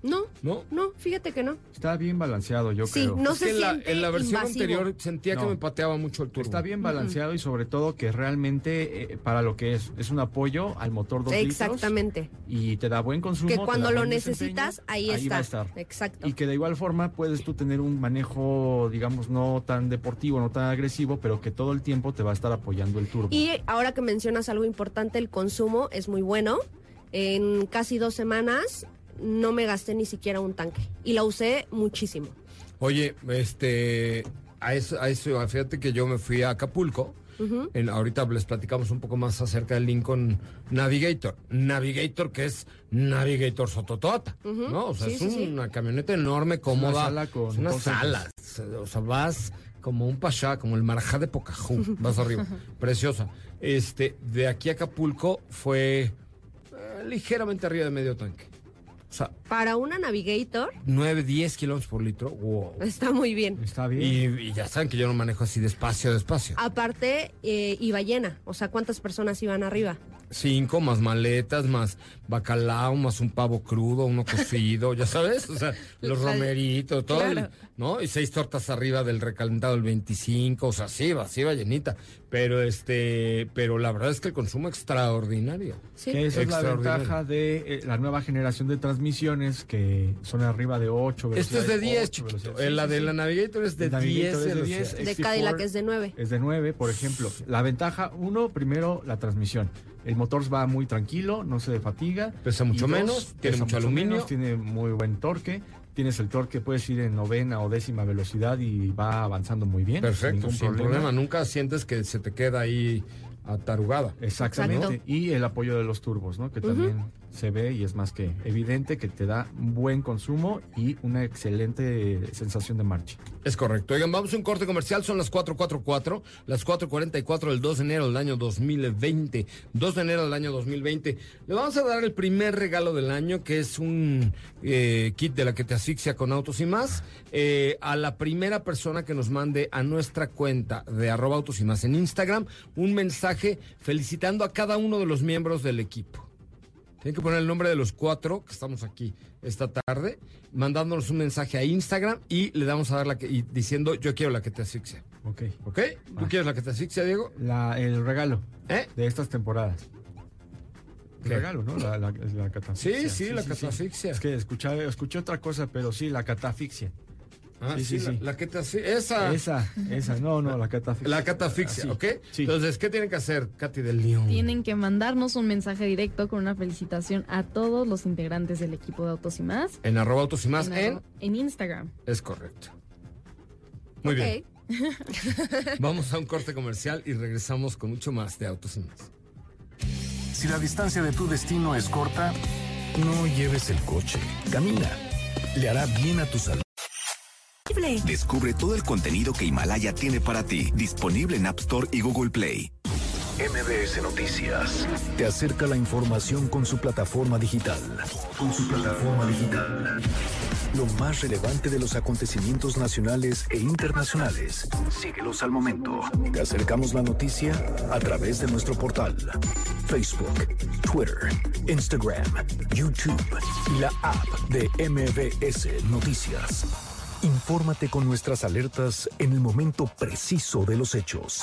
No, ¿No? no, fíjate que no. Está bien balanceado, yo Sí, creo. no Es se que en la, en la versión invasivo. anterior sentía que me pateaba mucho el turbo. Está bien balanceado y sobre todo que realmente eh, para lo que es, es un apoyo al motor 2 litros Exactamente. y te da buen consumo. Que cuando lo necesitas, ahí, va está. a estar. Exacto. Y que de igual forma puedes tú tener un manejo, digamos, no tan deportivo, no tan agresivo, pero que todo el tiempo te va a estar apoyando el turbo. Y ahora que mencionas algo importante, el consumo es muy bueno. En casi dos semanas no me gasté ni siquiera un tanque. Y la usé muchísimo. Oye, este. a eso, a eso, fíjate que yo me fui a Acapulco. Ujú. En- ahorita les platicamos un poco más acerca del Lincoln Navigator. Navigator, que es Navigator Sototota, Ujú. ¿no? O sea, Sí, es sí, sí. una camioneta enorme, cómoda. sala con es una sala. O sea, vas como un pachá, como el marajá de Pocahú. [LAUGHS] Vas arriba. Preciosa. Este, de aquí a Acapulco fue eh, ligeramente arriba de medio tanque. O sea, Para una Navigator 9, 10 kilómetros por litro. Wow. está muy bien. Está Y, bien. y ya saben que yo no manejo así despacio, despacio. Aparte, eh, iba llena. O sea, ¿cuántas personas iban arriba? Cinco más maletas, más bacalao, más un pavo crudo, uno cocido, ya sabes, o sea, [LAUGHS] los romeritos, todo, el-. ¿no? Y seis tortas arriba del recalentado del 25, o sea, sí va, sí va llenita. Pero este, pero la verdad es que el consumo extraordinario. Sí. Que esa es la ventaja de eh, la nueva generación de transmisiones que son arriba de 8 Este es de 10, chiquito. Eh, la de la Navigator es de El Navigator 10 es de velocidades. 10, De XT4 Cadillac es de 9. Es de 9, por ejemplo. La ventaja, uno, primero, la transmisión. El motor va muy tranquilo, no se fatiga. Pesa mucho menos, tiene mucho aluminio. menos, tiene muy buen torque. Tienes el torque, puedes ir en novena o décima velocidad y va avanzando muy bien. Perfecto, sin problema. Nunca sientes que se te queda ahí atarugada. Exactamente. Exacto. Y el apoyo de los turbos, ¿no? Que también se ve y es más que evidente que te da buen consumo y una excelente sensación de marcha. Es correcto. Oigan, vamos a un corte comercial. Son las 444, las 444 del 2 de enero del año 2020. 2 de enero del año 2020. Le vamos a dar el primer regalo del año, que es un eh, kit de la que te asfixia con autos y más, eh, a la primera persona que nos mande a nuestra cuenta de arroba autos y más en Instagram un mensaje felicitando a cada uno de los miembros del equipo. Tienen que poner el nombre de los cuatro que estamos aquí esta tarde, mandándonos un mensaje a Instagram y le damos a dar la que, y diciendo yo quiero la que te asfixia. Ok. ¿Ok? ¿Tú quieres la que te asfixia, Diego? La, el regalo ¿Eh? de estas temporadas. El regalo, ¿no? La, la, la catafixia. Sí, sí, la catafixia. Es que escuché, escuché otra cosa, pero sí, la catafixia. Ah, Sí, sí, sí, la, sí. la asfixia. Esa. Esa, esa, no, no, la catafixia. La catafixia, Así, ¿ok? Sí. Entonces, ¿qué tienen que hacer, Katy del León? Tienen que mandarnos un mensaje directo con una felicitación a todos los integrantes del equipo de Autos y Más. En arroba autos y más en, en... Instagram. Es correcto. Muy bien. [LAUGHS] Vamos a un corte comercial y regresamos con mucho más de autos y más. Si la distancia de tu destino es corta, no lleves el coche. Camina. Le hará bien a tu salud. Descubre todo el contenido que Himalaya tiene para ti, disponible en App Store y Google Play. MBS Noticias. Te acerca la información con su plataforma digital. Con su plataforma digital. Lo más relevante de los acontecimientos nacionales e internacionales. Síguelos al momento. Te acercamos la noticia a través de nuestro portal. Facebook, Twitter, Instagram, YouTube y la app de MBS Noticias. Infórmate con nuestras alertas en el momento preciso de los hechos.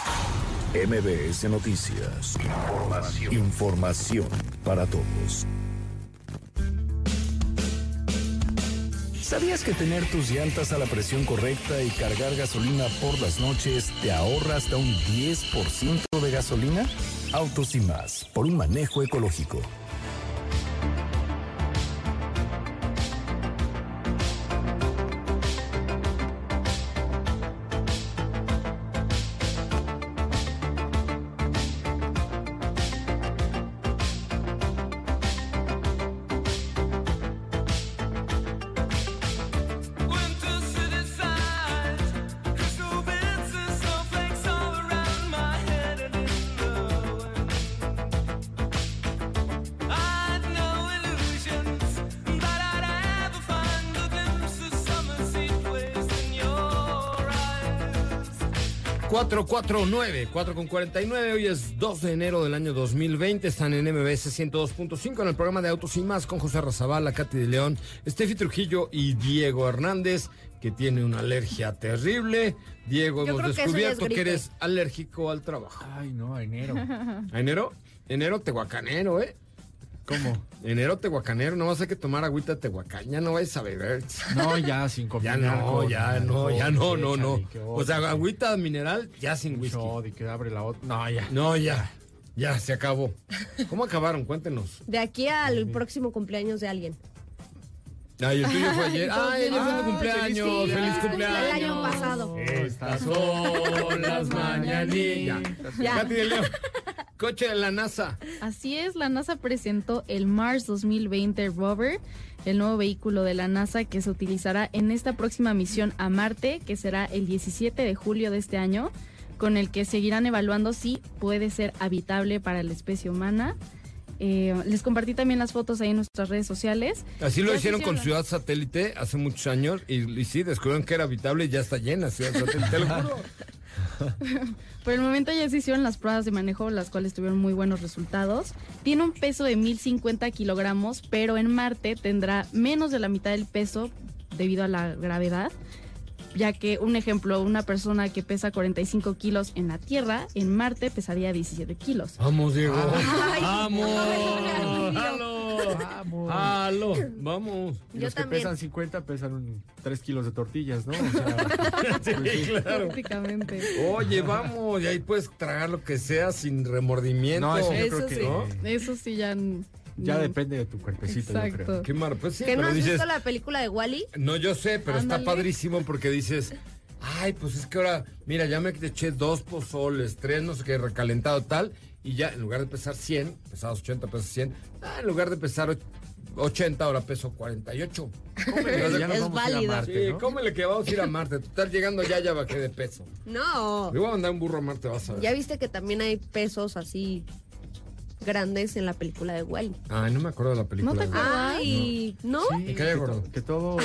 MBS Noticias. Información. Para todos. ¿Sabías que tener tus llantas a la presión correcta y cargar gasolina por las noches te ahorra hasta un 10% de gasolina? Autos y más, por un manejo ecológico. 449, 4 con 49, hoy es 2 de enero del año 2020, están en MBS 102.5 en el programa de Autos y Más con José Razabala, Katy de León, Steffi Trujillo y Diego Hernández, que tiene una alergia terrible. Diego, Yo hemos que descubierto que, eres alérgico al trabajo. Ay, no, enero. ¿A enero? Enero tehuacanero, ¿eh? ¿Cómo? Enero tehuacanero, no vas a que tomar agüita tehuacán, ya no vais a beber. No, ya sin Ya combinar no, con ya no, ya no, no, no. O sea, agüita mineral ya sin un whisky. shot y que abre la otra. No, ya. No, ya. Ya, se acabó. ¿Cómo acabaron? Cuéntenos. De aquí al próximo cumpleaños de alguien. Ay, el tuyo fue ayer. [LAUGHS] Ay, ayer fue tu cumpleaños. feliz Feliz cumpleaños. cumpleaños. El año pasado. Estas son las mañanitas. Ya. Katy de León. [LAUGHS] Coche de la NASA. Así es, la NASA presentó el Mars 2020 Rover, el nuevo vehículo de la NASA que se utilizará en esta próxima misión a Marte, que será el 17 de julio de este año, con el que seguirán evaluando si puede ser habitable para la especie humana. Eh, les compartí también las fotos ahí en nuestras redes sociales. Así lo hicieron con la- Ciudad Satélite hace muchos años y, y sí, descubrieron que era habitable y ya está llena Ciudad Satélite. Te lo juro. [LAUGHS] [LAUGHS] Por el momento ya se hicieron las pruebas de manejo, las cuales tuvieron muy buenos resultados. Tiene un peso de 1050 kilogramos, pero en Marte tendrá menos de la mitad del peso debido a la gravedad. Ya que, un ejemplo, una persona que pesa 45 kilos en la Tierra, en Marte pesaría 17 kilos. Vamos, Diego. Ay. Vamos. Vamos. Halo. Vamos. Y los que pesan 50 pesan un 3 kilos de tortillas, ¿no? O sea, [LAUGHS] Sí, claro. Prácticamente. Oye, vamos, y ahí puedes tragar lo que sea sin remordimiento. No, eso yo Eso creo que sí, ¿no? eso sí ya... ya no. depende de tu cuerpecito, yo Exacto. creo. Qué mar, pues sí, ¿Que no has dices, visto la película de Wally? no, yo sé, pero está padrísimo porque dices, ay, pues es que ahora, mira, ya me eché dos pozoles, tres, no sé qué, recalentado tal, y ya en lugar de pesar 100, pesabas 80, pesas 100, ah, en lugar de pesar och- 80, ahora peso 48. Cómele, [LAUGHS] Ya Es vamos a ir a válido. Marte, Sí, ¿no? cómele que vamos a ir a Marte. Total, llegando ya, ya bajé de peso. No. Me voy a mandar un burro a Marte, vas a ver. Ya viste que también hay pesos así grandes en la película de Wally. Ay, no me acuerdo de la película. ¿No te de- acuerdas? Ay, ¿no? Me cae gordo. Que todos.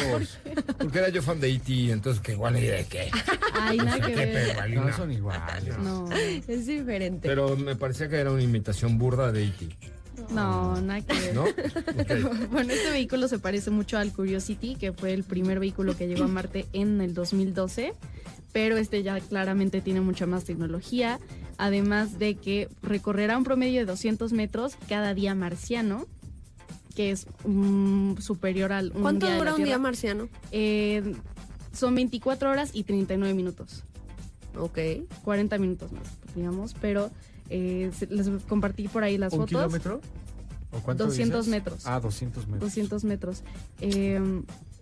Porque era yo fan de E.T., entonces que igual ni de qué. Ay, nada que Qué ver. No, no. son iguales. No, Es diferente. Pero me parecía que era una imitación burda de E.T. no, nada que ver. ¿No? [LAUGHS] Bueno, este vehículo se parece mucho al Curiosity, que fue el primer vehículo que llegó a Marte en el 2012, pero este ya claramente tiene mucha más tecnología, además de que recorrerá un promedio de 200 metros cada día marciano, que es mm, superior al un ¿Cuánto día de dura la un día marciano? Eh, son 24 horas y 39 minutos. Ok. 40 minutos más, digamos, pero eh, les compartí por ahí las ¿Un fotos. kilómetro? ¿O cuánto 200 dices? metros. Ah, 200 metros. 200 metros. Eh,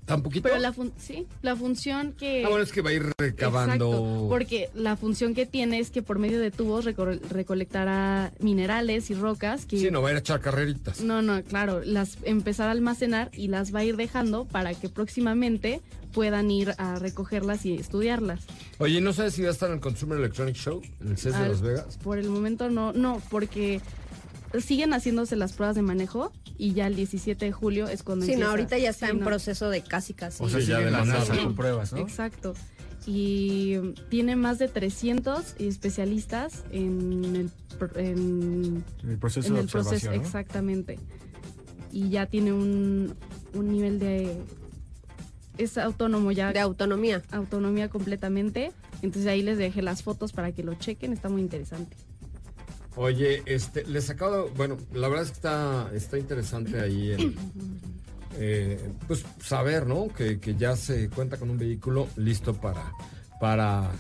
¿Tan poquito? pero la fun- sí, la función que... Ah, bueno, es que va a ir recabando. Exacto, porque la función que tiene es que por medio de tubos recolectará minerales y rocas que... Sí, no va a ir a echar carreritas. No, no, claro, las empezar a almacenar y las va a ir dejando para que próximamente puedan ir a recogerlas y estudiarlas. Oye, ¿no sabes si va a estar en el Consumer Electronic Show, en el CES de Las Vegas? Por el momento no, no, porque siguen haciéndose las pruebas de manejo y ya el 17 de julio es cuando Sí, no, ahorita ya está Sí, en no. proceso de casi casi. O sea, Sí, ya de la NASA con pruebas, ¿no? Exacto. Y tiene más de 300 especialistas en el, en, El proceso en de el proceso, observación, ¿no? exactamente. Y ya tiene un, un nivel de... Es autónomo ya. De autonomía. Autonomía completamente. Entonces ahí les dejé las fotos para que lo chequen. Está muy interesante. Oye, este, les acabo, bueno, la verdad es que está, está interesante ahí el, eh, pues saber, ¿no? Que, que ya se cuenta con un vehículo listo para, para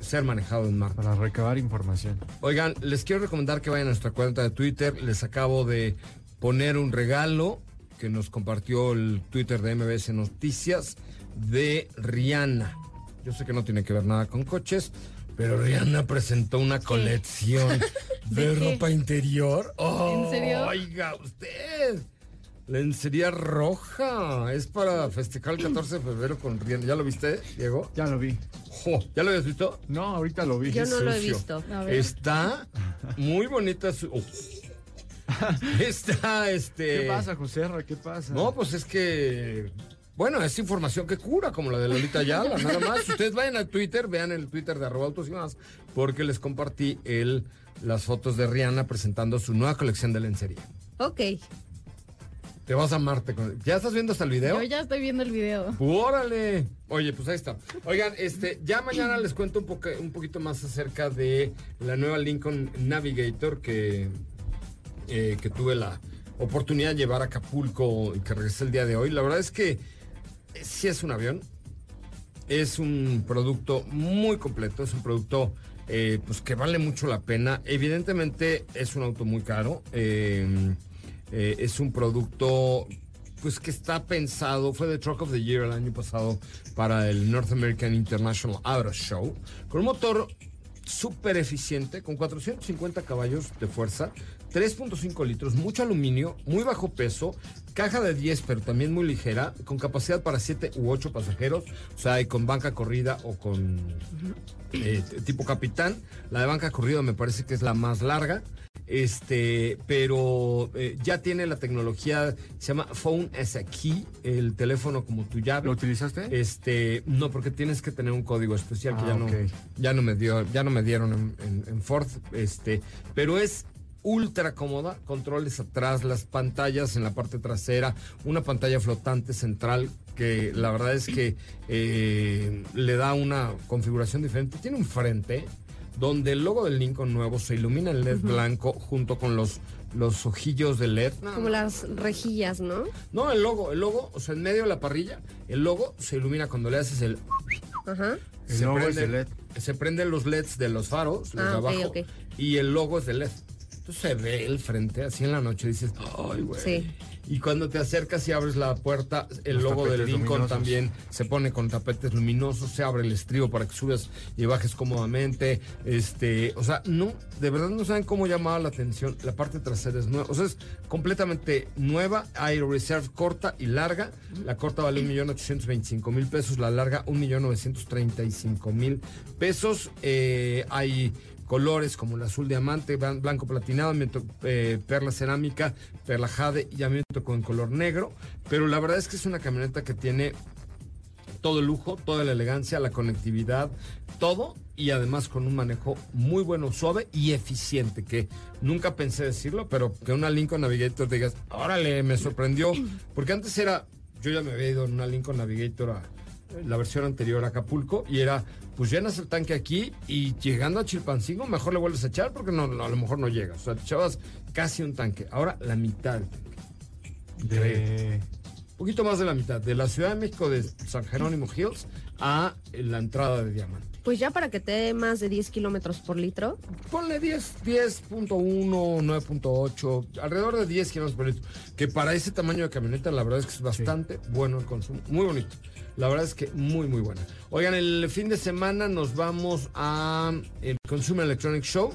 ser manejado en Marte. Para recabar información. Oigan, les quiero recomendar que vayan a nuestra cuenta de Twitter. Les acabo de poner un regalo que nos compartió el Twitter de MBS Noticias de Rihanna. Yo sé que no tiene que ver nada con coches, pero Rihanna presentó una colección [LAUGHS] de, ropa interior. ¿En serio? Oiga, usted. Lencería roja. Es para festejar el 14 de febrero con Rihanna. ¿Ya lo viste, Diego? Ya lo vi. Jo, ¿Ya lo habías visto? No, ahorita lo vi. Yo no lo he visto. Está muy bonita su. Uf. [LAUGHS] Está este. ¿Qué pasa, José? ¿Qué pasa? No, pues es que. Bueno, es información que cura, como la de Lolita Ayala, nada más. Ustedes vayan a Twitter, vean el Twitter de arroba autos y más, porque les compartí el, las fotos de Rihanna presentando su nueva colección de lencería. Ok. Te vas a Marte con. ¿Ya estás viendo hasta el video? Yo ya estoy viendo el video. ¡Órale! Oye, pues ahí está. Oigan, este, ya mañana les cuento un, poco, un poquito más acerca de la nueva Lincoln Navigator que, eh, que tuve la oportunidad de llevar a Acapulco y que regresé el día de hoy. La verdad es que sí es un avión. Es un producto muy completo, es un producto eh, pues que vale mucho la pena. Evidentemente es un auto muy caro. eh, eh, es un producto pues que está pensado, fue de Truck of the Year el año pasado para el North American International Auto Show, con un motor súper eficiente, con 450 caballos de fuerza, 3.5 litros, mucho aluminio, muy bajo peso, caja de 10, pero también muy ligera, con capacidad para 7 u 8 pasajeros, o sea, y con banca corrida o con eh, tipo capitán. La de banca corrida me parece que es la más larga. Este, pero eh, ya tiene la tecnología, se llama Phone as a Key, el teléfono como tu llave. ¿Lo utilizaste? Este, no, porque tienes que tener un código especial que Ah, ya no, ya no me dio, ya no me dieron en, en- en Ford, este, pero es ultra cómoda, controles atrás, las pantallas en la parte trasera, una pantalla flotante central que la verdad es que eh, le da una configuración diferente. Tiene un frente donde el logo del Lincoln nuevo se ilumina en LED blanco junto con los, los ojillos de LED. No, Como las rejillas, ¿no? no, el logo, el logo, o sea, en medio de la parrilla, el logo se ilumina cuando le haces el... Ajá. El se logo es prende- de LED. Se prenden los LEDs de los faros, los Ah, de abajo, ok. y el logo es de LED. Entonces se ve el frente así en la noche, dices, ay, güey. Sí. Y cuando te acercas y abres la puerta, el Los logo del Lincoln luminosos. también se pone con tapetes luminosos, se abre el estribo para que subas y bajes cómodamente. Este, o sea, no, de verdad no saben cómo llamaba la atención. La parte trasera es nueva, o sea, es completamente nueva. Hay reserve corta y larga. La corta vale 1.825.000 pesos, la larga 1.935.000 pesos. Eh, hay colores como el azul diamante, blanco platinado, eh, perla cerámica, perla jade y amianto con color negro. Pero la verdad es que es una camioneta que tiene todo el lujo, toda la elegancia, la conectividad, todo y además con un manejo muy bueno, suave y eficiente, que nunca pensé decirlo, pero que una Lincoln Navigator digas, órale, me sorprendió, porque antes era, yo ya me había ido en una Lincoln Navigator a la versión anterior a Acapulco y era, pues llenas el tanque aquí y llegando a Chilpancingo mejor le vuelves a echar porque no, no, a lo mejor no llegas, o sea, te echabas casi un tanque, ahora la mitad del tanque. De... poquito más de la mitad, de la Ciudad de México de San Jerónimo Hills a la entrada de Diamante. Pues ya para que te dé más de 10 kilómetros por litro. Ponle 10, 10.1, 9.8, alrededor de 10 kilómetros por litro. Que para ese tamaño de camioneta, la verdad es que es bastante bueno el consumo. Muy bonito. La verdad es que muy, muy buena. Oigan, el fin de semana nos vamos a el Consumer Electronic Show.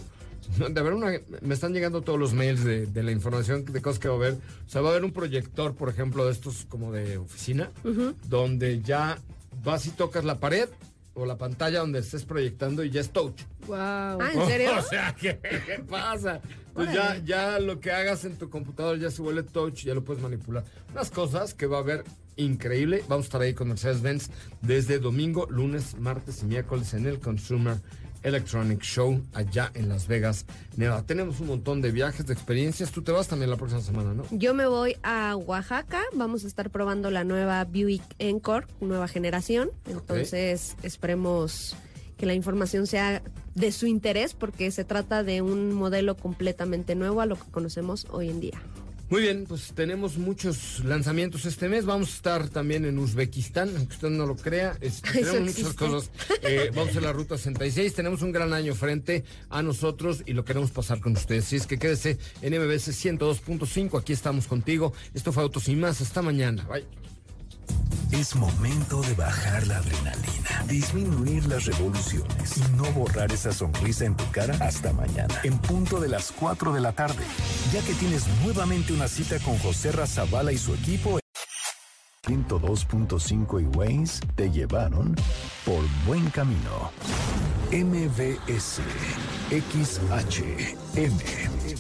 [LAUGHS] De una, me están llegando todos los mails de, de la información de cosas que va a haber. O sea, va a haber un proyector, por ejemplo, de estos como de oficina, donde ya vas y tocas la pared o la pantalla donde estés proyectando y ya es touch. Wow. Ah, ¿en serio? [LAUGHS] O sea, ¿qué, qué pasa? Pues ya, ya lo que hagas en tu computador ya se vuelve touch, ya lo puedes manipular. Unas cosas que va a haber increíble. Vamos a estar ahí con Mercedes-Benz desde domingo, lunes, martes y miércoles en el Consumer Electronic Show allá en Las Vegas, Nevada. Tenemos un montón de viajes, de experiencias. Tú te vas también la próxima semana, ¿no? Yo me voy a Oaxaca, vamos a estar probando la nueva Buick Encore, nueva generación. Entonces, esperemos que la información sea de su interés porque se trata de un modelo completamente nuevo a lo que conocemos hoy en día. Muy bien, pues tenemos muchos lanzamientos este mes. Vamos a estar también en Uzbekistán, aunque usted no lo crea. [LAUGHS] Eso tenemos muchas cosas. Eh, [LAUGHS] vamos a la ruta 66. Tenemos un gran año frente a nosotros y lo queremos pasar con ustedes. Así es que quédese en MBS 102.5. Aquí estamos contigo. Esto fue Autos y más. Hasta mañana. Bye. Es momento de bajar la adrenalina, disminuir las revoluciones y no borrar esa sonrisa en tu cara hasta mañana, en punto de las 4 de la tarde, ya que tienes nuevamente una cita con José Razabala y su equipo. 102.5 y Waze te llevaron por buen camino. MVS XH